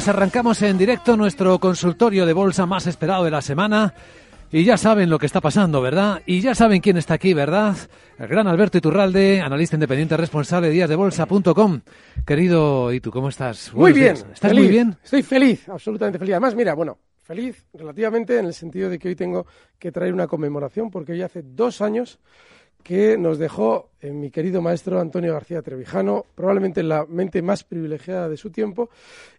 pues arrancamos en directo nuestro consultorio de bolsa más esperado de la semana. Y ya saben lo que está pasando, ¿verdad? Y ya saben quién está aquí, ¿verdad? El gran Alberto Iturralde, analista independiente responsable de díasdebolsa.com. Querido ¿y tú ¿cómo estás? Muy bien. ¿Estás muy bien? Estoy feliz, absolutamente feliz. Además, mira, bueno, feliz relativamente en el sentido de que hoy tengo que traer una conmemoración porque hoy hace dos años que nos dejó eh, mi querido maestro Antonio García Trevijano, probablemente la mente más privilegiada de su tiempo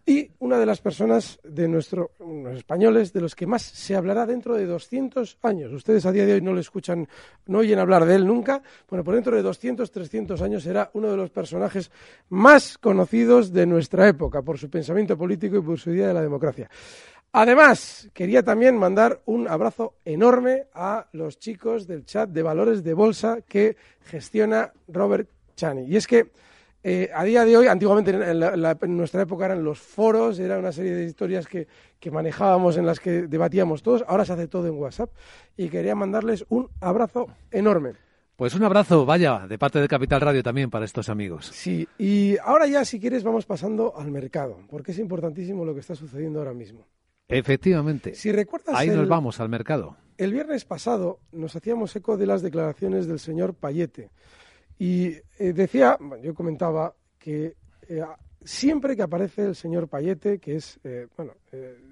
y una de las personas de nuestros españoles de los que más se hablará dentro de 200 años. Ustedes a día de hoy no le escuchan, no oyen hablar de él nunca. Bueno, por dentro de 200, 300 años será uno de los personajes más conocidos de nuestra época por su pensamiento político y por su idea de la democracia. Además, quería también mandar un abrazo enorme a los chicos del chat de valores de bolsa que gestiona Robert Chani. Y es que eh, a día de hoy, antiguamente en, nuestra época eran los foros, era una serie de historias que, que, manejábamos en las que debatíamos todos, ahora se hace todo en WhatsApp y quería mandarles un abrazo enorme. Pues un abrazo, vaya, de parte de Capital Radio también para estos amigos. Sí, y ahora ya si quieres vamos pasando al mercado, porque es importantísimo lo que está sucediendo ahora mismo. Efectivamente. Si recuerdas Ahí nos vamos al mercado. El viernes pasado nos hacíamos eco de las declaraciones del señor Payete. Y eh, decía, yo comentaba que eh, siempre que aparece el señor Payete, que es, eh, bueno,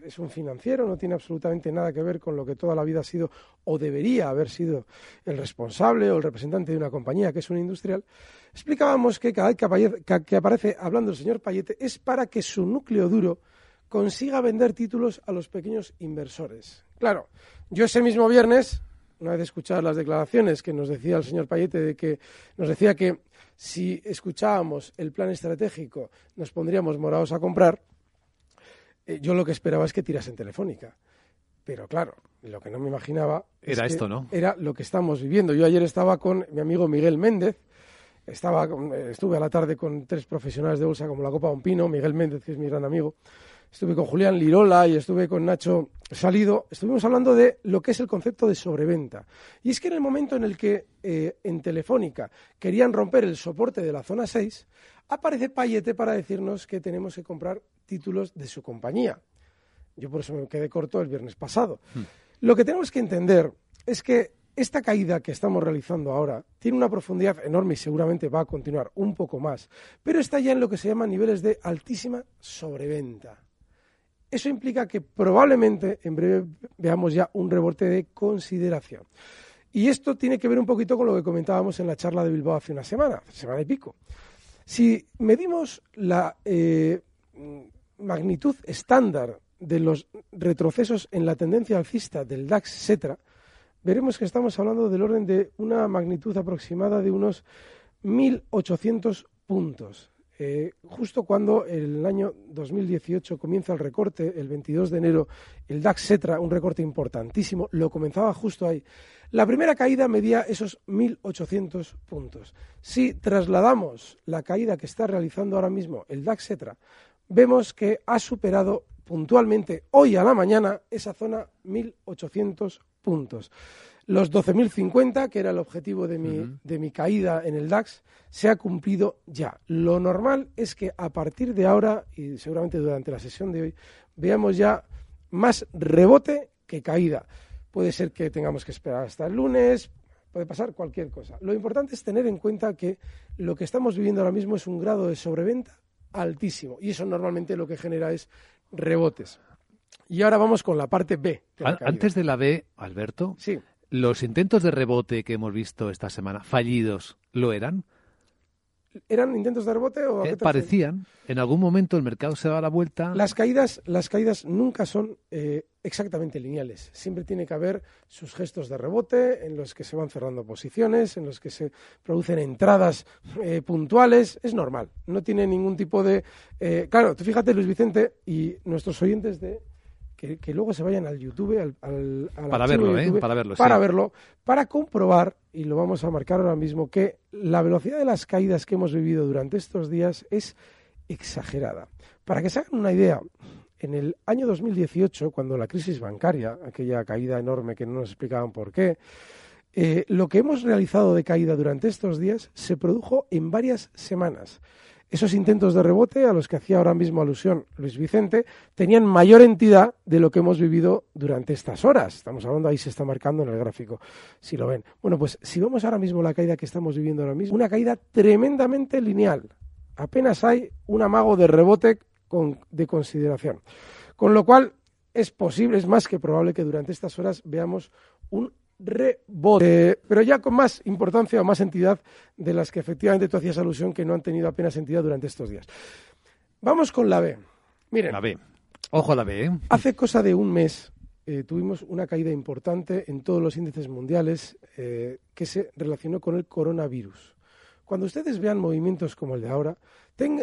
es un financiero, no tiene absolutamente nada que ver con lo que toda la vida ha sido o debería haber sido el responsable o el representante de una compañía que es un industrial, explicábamos que cada vez que, que aparece hablando el señor Payete es para que su núcleo duro consiga vender títulos a los pequeños inversores. Claro, yo ese mismo viernes, una vez escuchadas las declaraciones que nos decía el señor Payete de que nos decía que si escuchábamos el plan estratégico nos pondríamos morados a comprar, eh, yo lo que esperaba es que tirasen telefónica. Pero claro, lo que no me imaginaba era esto, ¿no? Era lo que estamos viviendo. Yo ayer estaba con mi amigo Miguel Méndez, estaba, estuve a la tarde con tres profesionales de bolsa como la Copa Pino, Miguel Méndez, que es mi gran amigo, estuve con Julián Lirola y estuve con Nacho Salido, estuvimos hablando de lo que es el concepto de sobreventa. Y es que en el momento en el que eh, en Telefónica querían romper el soporte de la zona 6, aparece Payete para decirnos que tenemos que comprar títulos de su compañía. Yo por eso me quedé corto el viernes pasado. Hmm. Lo que tenemos que entender es que esta caída que estamos realizando ahora tiene una profundidad enorme y seguramente va a continuar un poco más, pero está ya en lo que se llama niveles de altísima sobreventa. Eso implica que probablemente en breve veamos ya un rebote de consideración. Y esto tiene que ver un poquito con lo que comentábamos en la charla de Bilbao hace una semana, semana y pico. Si medimos la eh, magnitud estándar de los retrocesos en la tendencia alcista del DAX, etc., veremos que estamos hablando del orden de una magnitud aproximada de unos 1.800 puntos. Eh, justo cuando el año 2018 comienza el recorte, el 22 de enero, el DAX Cetra, un recorte importantísimo, lo comenzaba justo ahí. La primera caída medía esos 1.800 puntos. Si trasladamos la caída que está realizando ahora mismo el DAX Cetra, vemos que ha superado puntualmente hoy a la mañana esa zona 1.800 puntos. Los 12.050, que era el objetivo de mi, de mi caída en el DAX, se ha cumplido ya. Lo normal es que a partir de ahora, y seguramente durante la sesión de hoy, veamos ya más rebote que caída. Puede ser que tengamos que esperar hasta el lunes, puede pasar cualquier cosa. Lo importante es tener en cuenta que lo que estamos viviendo ahora mismo es un grado de sobreventa altísimo y eso normalmente lo que genera es rebotes. Y ahora vamos con la parte B. Antes de la B, Alberto, ¿los intentos de rebote que hemos visto esta semana fallidos lo eran? ¿Eran intentos de rebote o eh, parecían? En algún momento el mercado se da la vuelta. Las caídas, las caídas nunca son eh, exactamente lineales. Siempre tiene que haber sus gestos de rebote en los que se van cerrando posiciones, en los que se producen entradas eh, puntuales. Es normal. No tiene ningún tipo de. claro, tú fíjate, Luis Vicente y nuestros oyentes de que, luego se vayan al YouTube, al, para, verlo, ¿eh? para verlo, para verlo, para comprobar, y lo vamos a marcar ahora mismo, que la velocidad de las caídas que hemos vivido durante estos días es exagerada. Para que se hagan una idea, en el año 2018, cuando la crisis bancaria, aquella caída enorme que no nos explicaban por qué, eh, lo que hemos realizado de caída durante estos días se produjo en varias semanas. Esos intentos de rebote a los que hacía ahora mismo alusión Luis Vicente tenían mayor entidad de lo que hemos vivido durante estas horas. Estamos hablando, ahí se está marcando en el gráfico, si lo ven. Bueno, pues si vemos ahora mismo la caída que estamos viviendo ahora mismo, una caída tremendamente lineal. Apenas hay un amago de rebote de consideración. Con lo cual, es posible, es más que probable que durante estas horas veamos un rebote, pero ya con más importancia o más entidad de las que efectivamente tú hacías alusión que no han tenido apenas entidad durante estos días. Vamos con la B. Miren. La B. Ojo a la B. ¿eh? Hace cosa de un mes eh, tuvimos una caída importante en todos los índices mundiales eh, que se relacionó con el coronavirus. Cuando ustedes vean movimientos como el de ahora,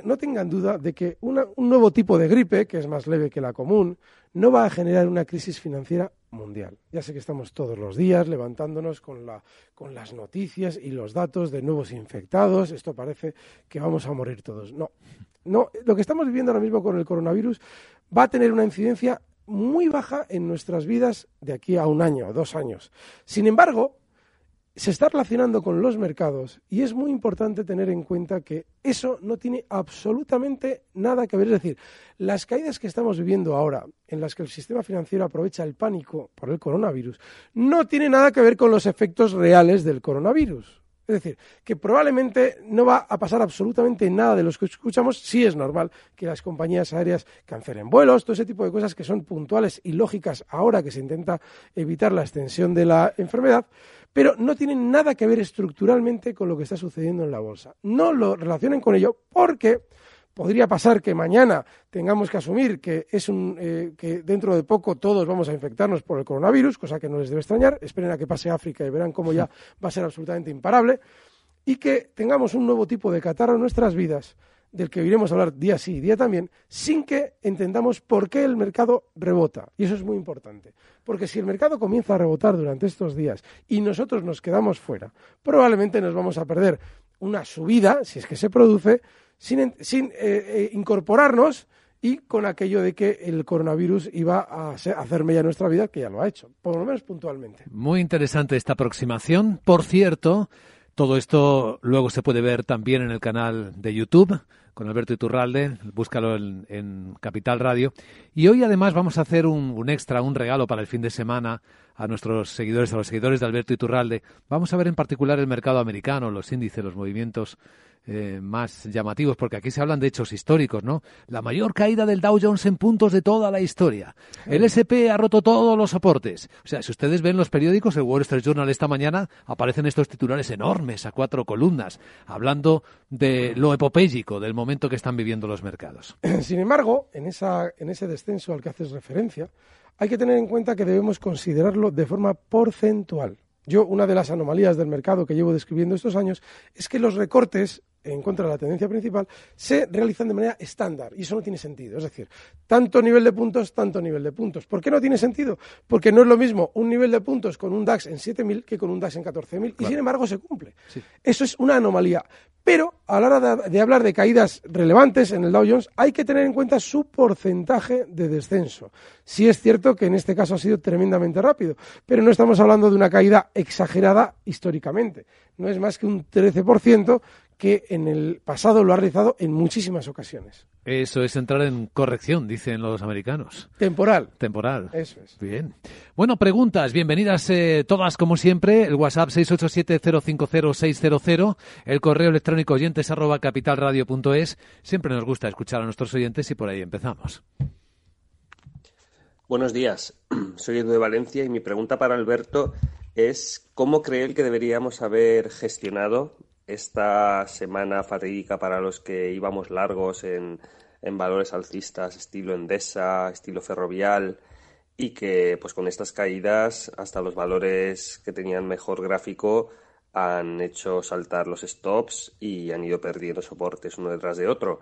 no tengan duda de que un nuevo tipo de gripe, que es más leve que la común, no va a generar una crisis financiera mundial. Ya sé que estamos todos los días levantándonos con, la, con las noticias y los datos de nuevos infectados. Esto parece que vamos a morir todos. No, no. Lo que estamos viviendo ahora mismo con el coronavirus va a tener una incidencia muy baja en nuestras vidas de aquí a un año, dos años. Sin embargo, se está relacionando con los mercados y es muy importante tener en cuenta que eso no tiene absolutamente nada que ver. Es decir, las caídas que estamos viviendo ahora, en las que el sistema financiero aprovecha el pánico por el coronavirus, no tiene nada que ver con los efectos reales del coronavirus. Es decir, que probablemente no va a pasar absolutamente nada de los que escuchamos. Sí es normal que las compañías aéreas cancelen vuelos, todo ese tipo de cosas que son puntuales y lógicas ahora que se intenta evitar la extensión de la enfermedad pero no tienen nada que ver estructuralmente con lo que está sucediendo en la bolsa. No lo relacionen con ello porque podría pasar que mañana tengamos que asumir que es un eh, que dentro de poco todos vamos a infectarnos por el coronavirus, cosa que no les debe extrañar. Esperen a que pase África y verán cómo ya va a ser absolutamente imparable y que tengamos un nuevo tipo de catarro en nuestras vidas del que iremos a hablar día sí y día también, sin que entendamos por qué el mercado rebota. Y eso es muy importante. Porque si el mercado comienza a rebotar durante estos días y nosotros nos quedamos fuera, probablemente nos vamos a perder una subida, si es que se produce, sin, sin eh, eh, incorporarnos y con aquello de que el coronavirus iba a hacerme ya nuestra vida, que ya lo ha hecho, por lo menos puntualmente. Muy interesante esta aproximación. Por cierto, todo esto luego se puede ver también en el canal de YouTube con Alberto Iturralde, búscalo en, Capital Radio. Y hoy además vamos a hacer un, extra, un regalo para el fin de semana a nuestros seguidores, a los seguidores de Alberto Iturralde. Vamos a ver en particular el mercado americano, los índices, los movimientos eh, más llamativos, porque aquí se hablan de hechos históricos, ¿no? La mayor caída del Dow Jones en puntos de toda la historia. El SP ha roto todos los soportes. O sea, si ustedes ven los periódicos, el Wall Street Journal esta mañana, aparecen estos titulares enormes a cuatro columnas, hablando de lo epopéyico del momento que están viviendo los mercados. Sin embargo, en, esa, en ese descenso al que haces referencia, hay que tener en cuenta que debemos considerarlo de forma porcentual. Yo, una de las anomalías del mercado que llevo describiendo estos años es que los recortes en contra de la tendencia principal, se realizan de manera estándar y eso no tiene sentido. Es decir, tanto nivel de puntos, tanto nivel de puntos. ¿Por qué no tiene sentido? Porque no es lo mismo un nivel de puntos con un DAX en 7.000 que con un DAX en 14.000 y sin embargo se cumple. Eso es una anomalía. Pero a la hora de, hablar de caídas relevantes en el Dow Jones hay que tener en cuenta su porcentaje de descenso. Sí es cierto que en este caso ha sido tremendamente rápido, pero no estamos hablando de una caída exagerada históricamente. No es más que un 13% que en el pasado lo ha realizado en muchísimas ocasiones. Eso es entrar en corrección, dicen los americanos. Temporal. Temporal. Eso es. Bien. Bueno, preguntas. Bienvenidas eh, todas como siempre. El WhatsApp 687-050-600. El correo electrónico oyentes arroba capitalradio.es. Siempre nos gusta escuchar a nuestros oyentes y por ahí empezamos. Buenos días. Soy Edu de Valencia y mi pregunta para Alberto es ¿cómo cree él que deberíamos haber gestionado esta semana fatídica para los que íbamos largos en, en valores alcistas, estilo Endesa, estilo Ferrovial, y que pues con estas caídas hasta los valores que tenían mejor gráfico han hecho saltar los stops y han ido perdiendo soportes uno detrás de otro.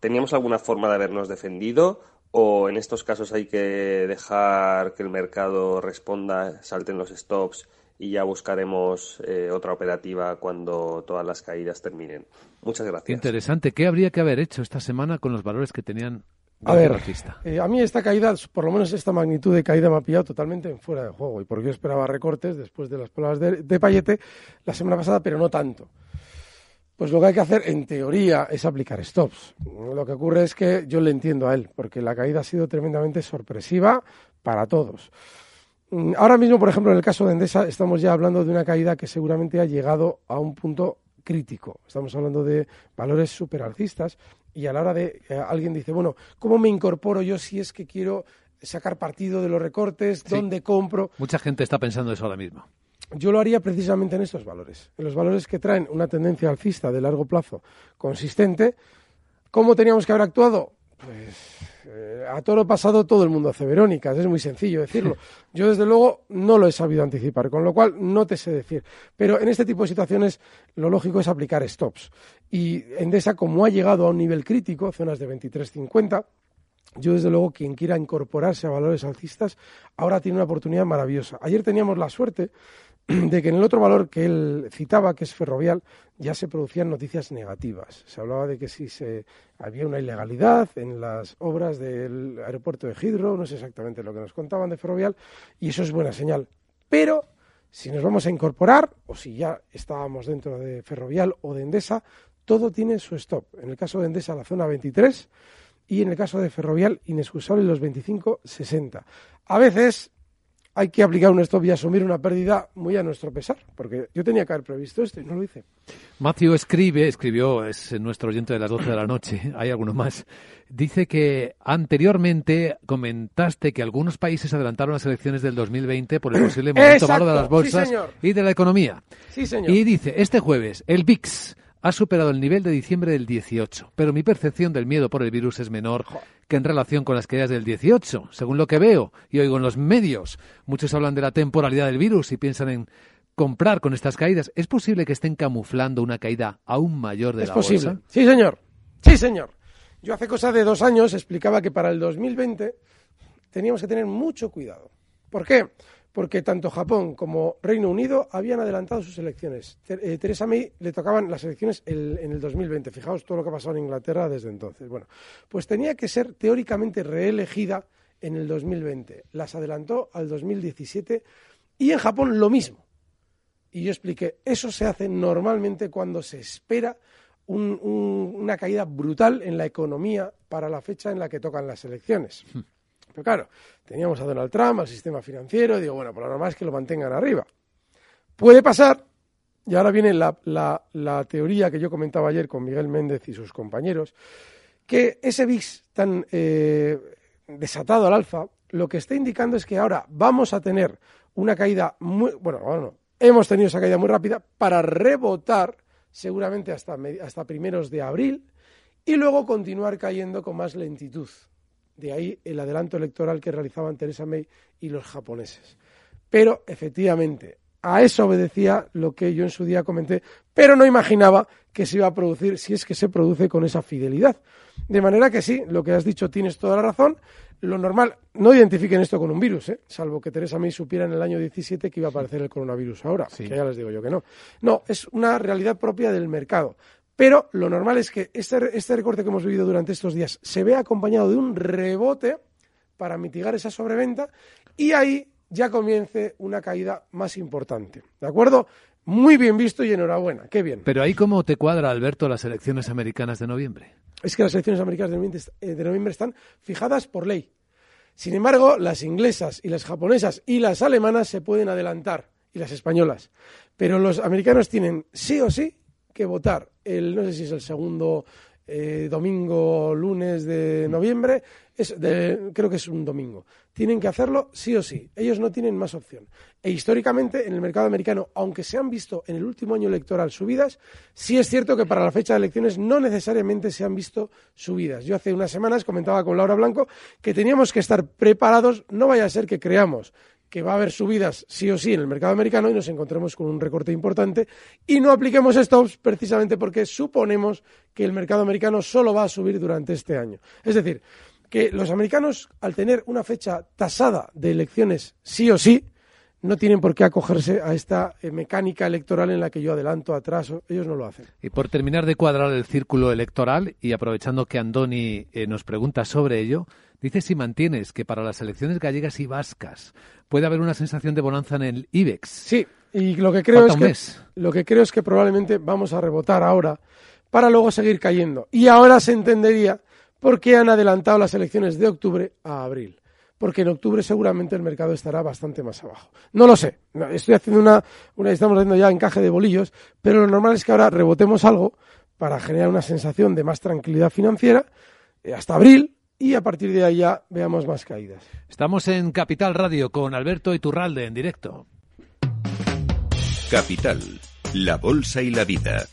¿Teníamos alguna forma de habernos defendido o en estos casos hay que dejar que el mercado responda, salten los stops y ya buscaremos eh, otra operativa cuando todas las caídas terminen? Muchas gracias. Interesante. ¿Qué habría que haber hecho esta semana con los valores que tenían a ver, eh, a mí esta caída, por lo menos esta magnitud de caída me ha pillado totalmente en fuera de juego. Y porque yo esperaba recortes después de las palabras de, de Payete la semana pasada, pero no tanto. Pues lo que hay que hacer, en teoría, es aplicar stops. Lo que ocurre es que yo le entiendo a él, porque la caída ha sido tremendamente sorpresiva para todos. Mm, ahora mismo, por ejemplo, en el caso de Endesa, estamos ya hablando de una caída que seguramente ha llegado a un punto crítico. Estamos hablando de valores superalcistas y a la hora de eh, alguien dice, bueno, ¿cómo me incorporo yo si es que quiero sacar partido de los recortes? ¿Dónde compro? Mucha gente está pensando eso ahora mismo. Yo lo haría precisamente en estos valores, en los valores que traen una tendencia alcista de largo plazo consistente. ¿Cómo teníamos que haber actuado? Pues eh, a todo lo pasado todo el mundo hace Verónicas, es muy sencillo decirlo. Yo desde luego no lo he sabido anticipar, con lo cual no te sé decir. Pero en este tipo de situaciones lo lógico es aplicar stops. Y Endesa, como ha llegado a un nivel crítico, zonas de 23.50, yo, desde luego, quien quiera incorporarse a valores alcistas, ahora tiene una oportunidad maravillosa. Ayer teníamos la suerte de que en el otro valor que él citaba, que es ferrovial, ya se producían noticias negativas. Se hablaba de que si se, había una ilegalidad en las obras del aeropuerto de Hidro, no sé exactamente lo que nos contaban de ferrovial, y eso es buena señal. Pero si nos vamos a incorporar, o si ya estábamos dentro de ferrovial o de Endesa, todo tiene su stop. En el caso de Endesa, la zona 23, y en el caso de ferrovial, inexcusable los 25-60. A veces hay que aplicar un stop y asumir una pérdida muy a nuestro pesar, porque yo tenía que haber previsto esto y no lo hice. Matthew escribe, escribió, es nuestro oyente de las 12 de la noche, hay alguno más, dice que anteriormente comentaste que algunos países adelantaron las elecciones del 2020 por el posible momento malo de las bolsas y de la economía. Sí, señor. Y dice, este jueves, el VIX ha superado el nivel de diciembre del 18, pero mi percepción del miedo por el virus es menor que en relación con las caídas del 18, según lo que veo y oigo en los medios. Muchos hablan de la temporalidad del virus y piensan en comprar con estas caídas. ¿Es posible que estén camuflando una caída aún mayor de es la posible. Sí, señor. Sí, señor. Yo hace cosa de dos años explicaba que para el 2020 teníamos que tener mucho cuidado. ¿Por qué? porque tanto Japón como Reino Unido habían adelantado sus elecciones. Eh, Teresa May le tocaban las elecciones en el 2020. Fijaos todo lo que ha pasado en Inglaterra desde entonces. Bueno, pues tenía que ser teóricamente reelegida en el 2020. Las adelantó al 2017 y en Japón lo mismo. Y yo expliqué, eso se hace normalmente cuando se espera una caída brutal en la economía para la fecha en la que tocan las elecciones. Claro, teníamos a Donald Trump, al sistema financiero, y digo, bueno, por lo normal es que lo mantengan arriba. Puede pasar, y ahora viene la, teoría que yo comentaba ayer con Miguel Méndez y sus compañeros, que ese VIX tan eh, desatado al alfa, lo que está indicando es que ahora vamos a tener una caída muy, bueno, bueno, hemos tenido esa caída muy rápida para rebotar seguramente hasta, hasta primeros de abril y luego continuar cayendo con más lentitud. De ahí el adelanto electoral que realizaban Teresa May y los japoneses. Pero efectivamente, a eso obedecía lo que yo en su día comenté, pero no imaginaba que se iba a producir, si es que se produce con esa fidelidad. De manera que sí, lo que has dicho tienes toda la razón. Lo normal, no identifiquen esto con un virus, ¿eh? salvo que Teresa May supiera en el año 17 que iba a aparecer el coronavirus ahora, que ya les digo yo que no. No, es una realidad propia del mercado. Pero lo normal es que este, este, recorte que hemos vivido durante estos días se vea acompañado de un rebote para mitigar esa sobreventa y ahí ya comience una caída más importante. ¿De acuerdo? Muy bien visto y enhorabuena. Qué bien. Pero ahí cómo te cuadra, Alberto, las elecciones americanas de noviembre. Es que las elecciones americanas de noviembre, eh, están fijadas por ley. Sin embargo, las inglesas y las japonesas y las alemanas se pueden adelantar, y las españolas. Pero los americanos tienen sí o sí que votar el, no sé si es el segundo eh, domingo, lunes de noviembre, es de, creo que es un domingo. Tienen que hacerlo sí o sí. Ellos no tienen más opción. E históricamente, en el mercado americano, aunque se han visto en el último año electoral subidas, sí es cierto que para la fecha de elecciones no necesariamente se han visto subidas. Yo hace unas semanas comentaba con Laura Blanco que teníamos que estar preparados, no vaya a ser que creamos que va a haber subidas sí o sí en el mercado americano y nos encontremos con un recorte importante y no apliquemos stops precisamente porque suponemos que el mercado americano solo va a subir durante este año. Es decir, que los americanos, al tener una fecha tasada de elecciones sí o sí, no tienen por qué acogerse a esta eh, mecánica electoral en la que yo adelanto, atraso. Ellos no lo hacen. Y por terminar de cuadrar el círculo electoral, y aprovechando que Andoni eh, nos pregunta sobre ello, dice si mantienes que para las elecciones gallegas y vascas puede haber una sensación de bonanza en el IBEX. Sí, y lo que creo, es que, lo que, creo es que probablemente vamos a rebotar ahora para luego seguir cayendo. Y ahora se entendería por qué han adelantado las elecciones de octubre a abril porque en octubre seguramente el mercado estará bastante más abajo. No lo sé, estoy haciendo una, una, estamos haciendo ya encaje de bolillos, pero lo normal es que ahora rebotemos algo para generar una sensación de más tranquilidad financiera eh, hasta abril y a partir de ahí ya veamos más caídas. Estamos en Capital Radio con Alberto Iturralde en directo. Capital, la bolsa y la vida.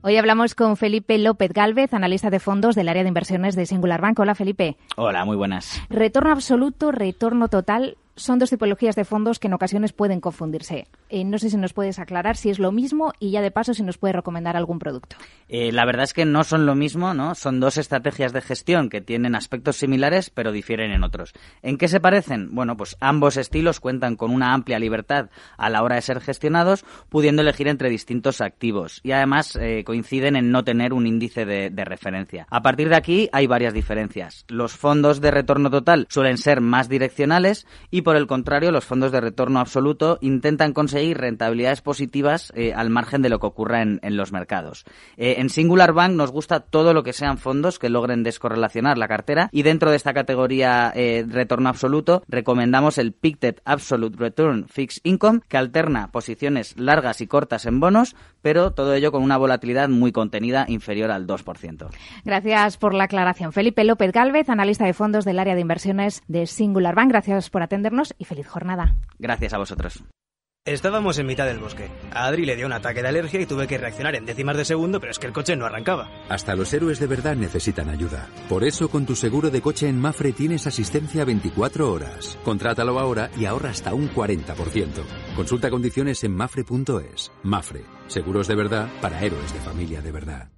Hoy hablamos con Felipe López Galvez, analista de fondos del área de inversiones de Singular Bank. Hola, Felipe. Hola, muy buenas. Retorno absoluto, retorno total son dos tipologías de fondos que en ocasiones pueden confundirse. Eh, no sé si nos puedes aclarar si es lo mismo y ya de paso si nos puedes recomendar algún producto. Eh, la verdad es que no son lo mismo, ¿no? Son dos estrategias de gestión que tienen aspectos similares pero difieren en otros. ¿En qué se parecen? Bueno, pues ambos estilos cuentan con una amplia libertad a la hora de ser gestionados, pudiendo elegir entre distintos activos y además eh, coinciden en no tener un índice de, de referencia. A partir de aquí hay varias diferencias. Los fondos de retorno total suelen ser más direccionales y por el contrario, los fondos de retorno absoluto intentan conseguir rentabilidades positivas eh, al margen de lo que ocurra en, los mercados. Eh, en Singular Bank nos gusta todo lo que sean fondos que logren descorrelacionar la cartera y dentro de esta categoría eh, retorno absoluto recomendamos el Pictet Absolute Return Fixed Income que alterna posiciones largas y cortas en bonos, pero todo ello con una volatilidad muy contenida inferior al 2%. Gracias por la aclaración. Felipe López Galvez, analista de fondos del área de inversiones de Singular Bank. Gracias por atendernos y feliz jornada. Gracias a vosotros. Estábamos en mitad del bosque. A Adri le dio un ataque de alergia y tuve que reaccionar en décimas de segundo, pero es que el coche no arrancaba. Hasta los héroes de verdad necesitan ayuda. Por eso, con tu seguro de coche en Mafre tienes asistencia 24 horas. Contrátalo ahora y ahorra hasta un 40%. Consulta condiciones en mafre.es. Mafre, seguros de verdad para héroes de familia de verdad.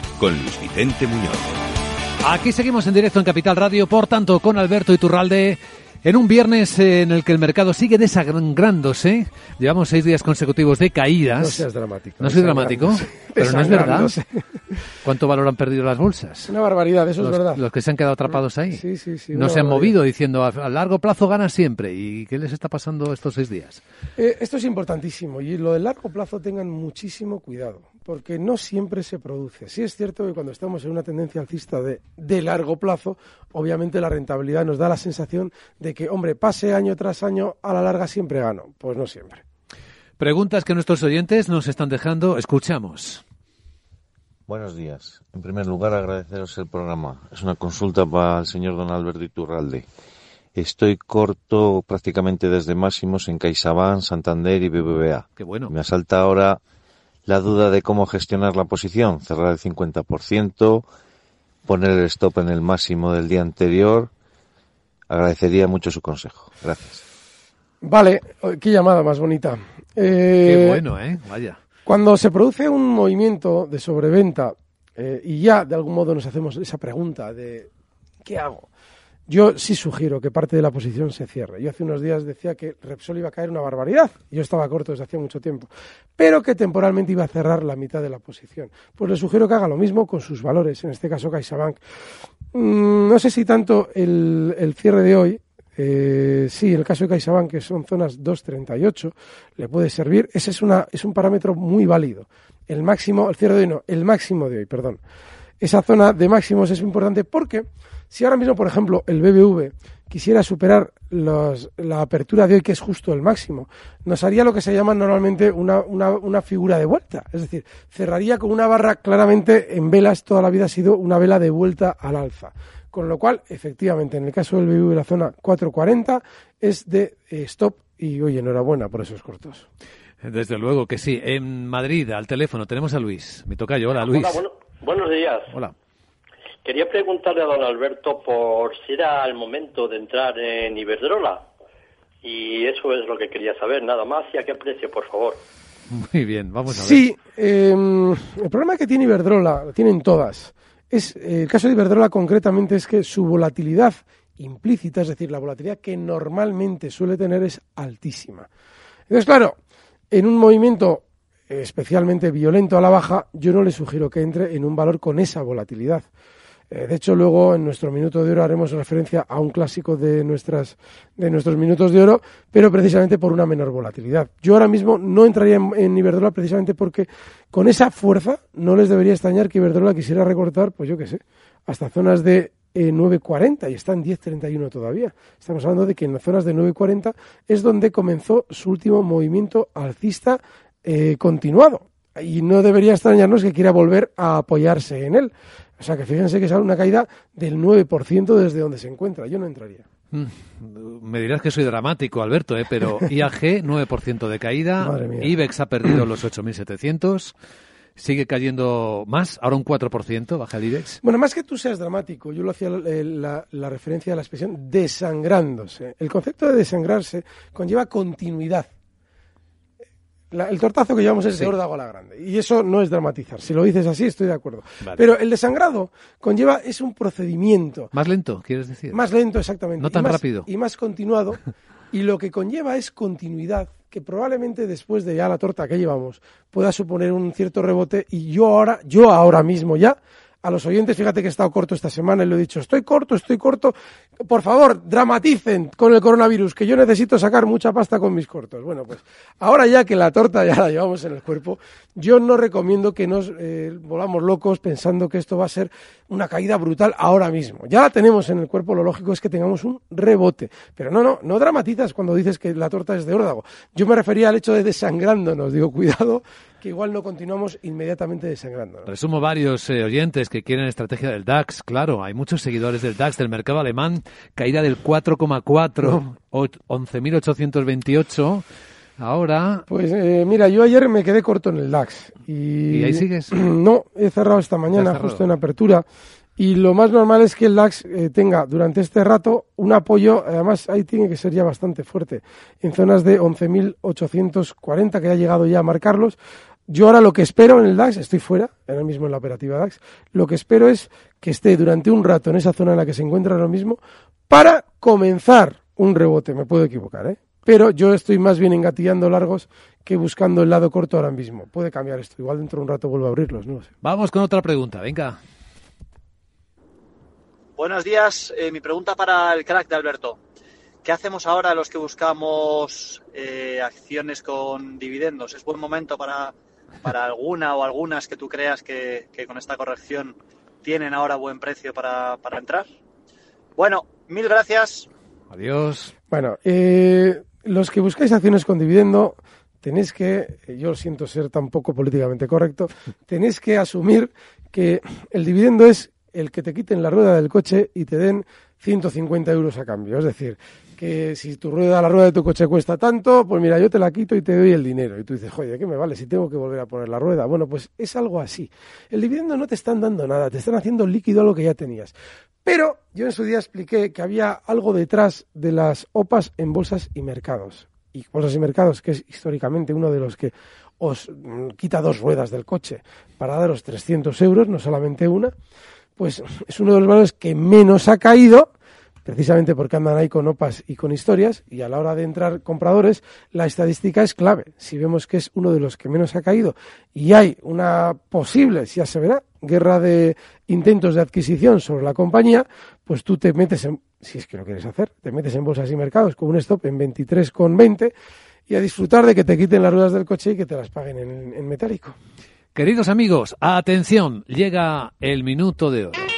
con Luis Vicente Muñoz. Aquí seguimos en directo en Capital Radio, por tanto, con Alberto Iturralde. En un viernes en el que el mercado sigue desangrándose, llevamos seis días consecutivos de caídas. No seas dramático. No soy dramático, pero no es verdad. ¿Cuánto valor han perdido las bolsas? Una barbaridad, eso es verdad. Los que se han quedado atrapados ahí. Sí, sí, sí. No se han movido diciendo a, largo plazo gana siempre. ¿Y qué les está pasando estos seis días? Eh, esto es importantísimo y lo del largo plazo tengan muchísimo cuidado porque no siempre se produce. Sí es cierto que cuando estamos en una tendencia alcista de, de largo plazo, obviamente la rentabilidad nos da la sensación de que, hombre, pase año tras año, a la larga siempre gano. Pues no siempre. Preguntas que nuestros oyentes nos están dejando. Escuchamos. Buenos días. En primer lugar, agradeceros el programa. Es una consulta para el señor don Alberto Iturralde. Estoy corto prácticamente desde máximos en CaixaBank, Santander y BBVA. Qué bueno. Me asalta ahora la duda de cómo gestionar la posición, cerrar el 50%, poner el stop en el máximo del día anterior. Agradecería mucho su consejo. Gracias. Vale, qué llamada más bonita. qué bueno, ¿eh? Vaya. Cuando se produce un movimiento de sobreventa eh, y ya de algún modo nos hacemos esa pregunta de ¿qué hago? Yo sí sugiero que parte de la posición se cierre. Yo hace unos días decía que Repsol iba a caer una barbaridad. Yo estaba corto desde hacía mucho tiempo. Pero que temporalmente iba a cerrar la mitad de la posición. Pues le sugiero que haga lo mismo con sus valores, en este caso CaixaBank. Mm, no sé si tanto el, el cierre de hoy eh, sí, el caso de CaixaBank, que son zonas 2.38, le puede servir. Ese es, una, es un parámetro muy válido. El máximo, el cierre de hoy no, el máximo de hoy, perdón. Esa zona de máximos es importante porque si ahora mismo, por ejemplo, el BBV quisiera superar la apertura de hoy, que es justo el máximo, nos haría lo que se llama normalmente una, una, una, figura de vuelta. Es decir, cerraría con una barra claramente en velas, toda la vida ha sido una vela de vuelta al alza. Con lo cual, efectivamente, en el caso del BBV, la zona 440 es de eh, stop y, oye, enhorabuena por esos cortos. Desde luego que sí. En Madrid, al teléfono, tenemos a Luis. Me toca yo. Hola, Luis. Hola, buenos días. Hola. Quería preguntarle a don Alberto por si era el momento de entrar en Iberdrola. Y eso es lo que quería saber, nada más. ¿Y a qué precio, por favor? Muy bien, vamos a ver. Sí, em, el problema que tiene Iberdrola, lo tienen todas, es, el caso de Iberdrola concretamente es que su volatilidad implícita, es decir, la volatilidad que normalmente suele tener es altísima. Entonces, claro, en un movimiento especialmente violento a la baja, yo no le sugiero que entre en un valor con esa volatilidad. Eh, de hecho, luego en nuestro minuto de oro haremos referencia a un clásico de, nuestras, de nuestros minutos de oro, pero precisamente por una menor volatilidad. Yo ahora mismo no entraría en, Iberdrola precisamente porque con esa fuerza no les debería extrañar que Iberdrola quisiera recortar, pues yo qué sé, hasta zonas de 9.40 eh, y está en 10.31 todavía. Estamos hablando de que en las zonas de 9.40 es donde comenzó su último movimiento alcista eh, continuado. Y no debería extrañarnos que quiera volver a apoyarse en él. O sea que fíjense que sale una caída del 9% desde donde se encuentra. Yo no entraría. Mm, me dirás que soy dramático, Alberto, ¿eh? pero IAG 9% de caída, IBEX ha perdido los 8.700, sigue cayendo más, ahora un 4%, baja el IBEX. Bueno, más que tú seas dramático, yo lo hacía la, la referencia a la expresión desangrándose. El concepto de desangrarse conlleva continuidad el tortazo que llevamos es de órdago a la grande. Y eso no es dramatizar. Si lo dices así, estoy de acuerdo. Pero el desangrado conlleva, es un procedimiento. Más lento, quieres decir. Más lento, exactamente. No tan rápido. Y más continuado. y lo que conlleva es continuidad, que probablemente después de ya la torta que llevamos pueda suponer un cierto rebote. Y yo ahora, yo ahora mismo ya, a los oyentes, fíjate que he estado corto esta semana y lo he dicho, estoy corto, estoy corto, por favor, dramaticen con el coronavirus, que yo necesito sacar mucha pasta con mis cortos. Bueno, pues ahora ya que la torta ya la llevamos en el cuerpo, yo no recomiendo que nos eh, volamos locos pensando que esto va a ser una caída brutal ahora mismo. Ya la tenemos en el cuerpo, lo lógico es que tengamos un rebote. Pero no, no, no dramatizas cuando dices que la torta es de órdago. Yo me refería al hecho de desangrándonos, digo, cuidado que igual no continuamos inmediatamente desangrando. Resumo varios eh, oyentes que quieren estrategia del DAX. Claro, hay muchos seguidores del DAX, del mercado alemán. Caída del 4,4, 11.828. Ahora. Pues eh, mira, yo ayer me quedé corto en el DAX. ¿Y, ahí sigues? No, he cerrado esta mañana, justo en apertura. Y lo más normal es que el DAX eh, tenga durante este rato un apoyo, además ahí tiene que ser ya bastante fuerte, en zonas de 11.840 que ha llegado ya a marcarlos. Yo ahora lo que espero en el DAX, estoy fuera, ahora mismo en la operativa DAX, lo que espero es que esté durante un rato en esa zona en la que se encuentra ahora mismo para comenzar un rebote. Me puedo equivocar, ¿eh? Pero yo estoy más bien engatillando largos que buscando el lado corto ahora mismo. Puede cambiar esto. Igual dentro de un rato vuelvo a abrirlos, no sé. Vamos con otra pregunta, venga. Buenos días. Eh, mi pregunta para el crack de Alberto. ¿Qué hacemos ahora los que buscamos eh, acciones con dividendos? ¿Es buen momento para para alguna o algunas que tú creas que, con esta corrección tienen ahora buen precio para, para entrar. Bueno, mil gracias. Adiós. Bueno, eh, los que buscáis acciones con dividendo, tenéis que, yo siento ser tan poco políticamente correcto, tenéis que asumir que el dividendo es el que te quiten la rueda del coche y te den 150 euros a cambio. Es decir, que si tu rueda, la rueda de tu coche cuesta tanto, pues mira, yo te la quito y te doy el dinero. Y tú dices, joder, ¿qué me vale si tengo que volver a poner la rueda? Bueno, pues es algo así. El dividendo no te están dando nada, te están haciendo líquido lo que ya tenías. Pero yo en su día expliqué que había algo detrás de las OPAs en bolsas y mercados. Y bolsas y mercados, que es históricamente uno de los que os mm, quita dos ruedas del coche para daros 300 euros, no solamente una, pues es uno de los valores que menos ha caído precisamente porque andan ahí con opas y con historias, y a la hora de entrar compradores, la estadística es clave. Si vemos que es uno de los que menos ha caído y hay una posible, si ya se verá, guerra de intentos de adquisición sobre la compañía, pues tú te metes en, si es que lo quieres hacer, te metes en bolsas y mercados con un stop en 23,20 y a disfrutar de que te quiten las ruedas del coche y que te las paguen en, en metálico. Queridos amigos, atención, llega el minuto de oro.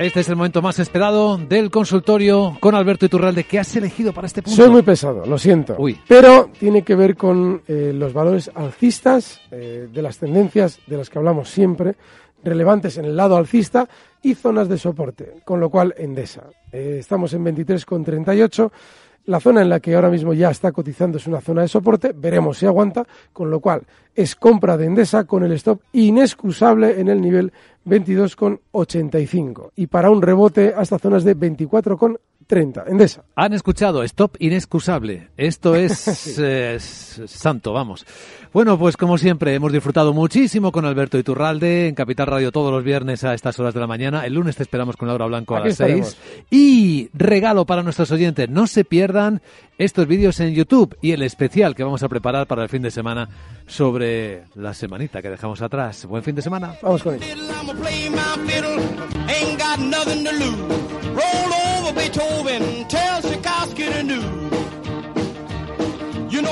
Este es el momento más esperado del consultorio con Alberto Iturralde. ¿Qué has elegido para este punto? Soy muy pesado, lo siento. Pero tiene que ver con eh, los valores alcistas, eh, de las tendencias de las que hablamos siempre, relevantes en el lado alcista y zonas de soporte. Con lo cual, Endesa. Eh, estamos en 23,38. La zona en la que ahora mismo ya está cotizando es una zona de soporte, veremos si aguanta, con lo cual es compra de Endesa con el stop inexcusable en el nivel 22,85 y para un rebote hasta zonas de 24,30. Endesa. Han escuchado, stop inexcusable. Esto es, eh, santo, vamos. Bueno, pues como siempre, hemos disfrutado muchísimo con Alberto Iturralde en Capital Radio todos los viernes a estas horas de la mañana. El lunes te esperamos con Laura Blanco a las 6. Y regalo para nuestros oyentes, no se pierdan estos vídeos en YouTube y el especial que vamos a preparar para el fin de semana sobre la semanita que dejamos atrás. Buen fin de semana. Vamos con ello.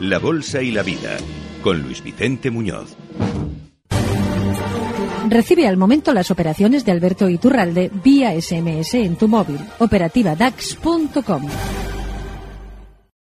la Bolsa y la Vida, con Luis Vicente Muñoz. Recibe al momento las operaciones de Alberto Iturralde vía SMS en tu móvil. Operativa DAX.com.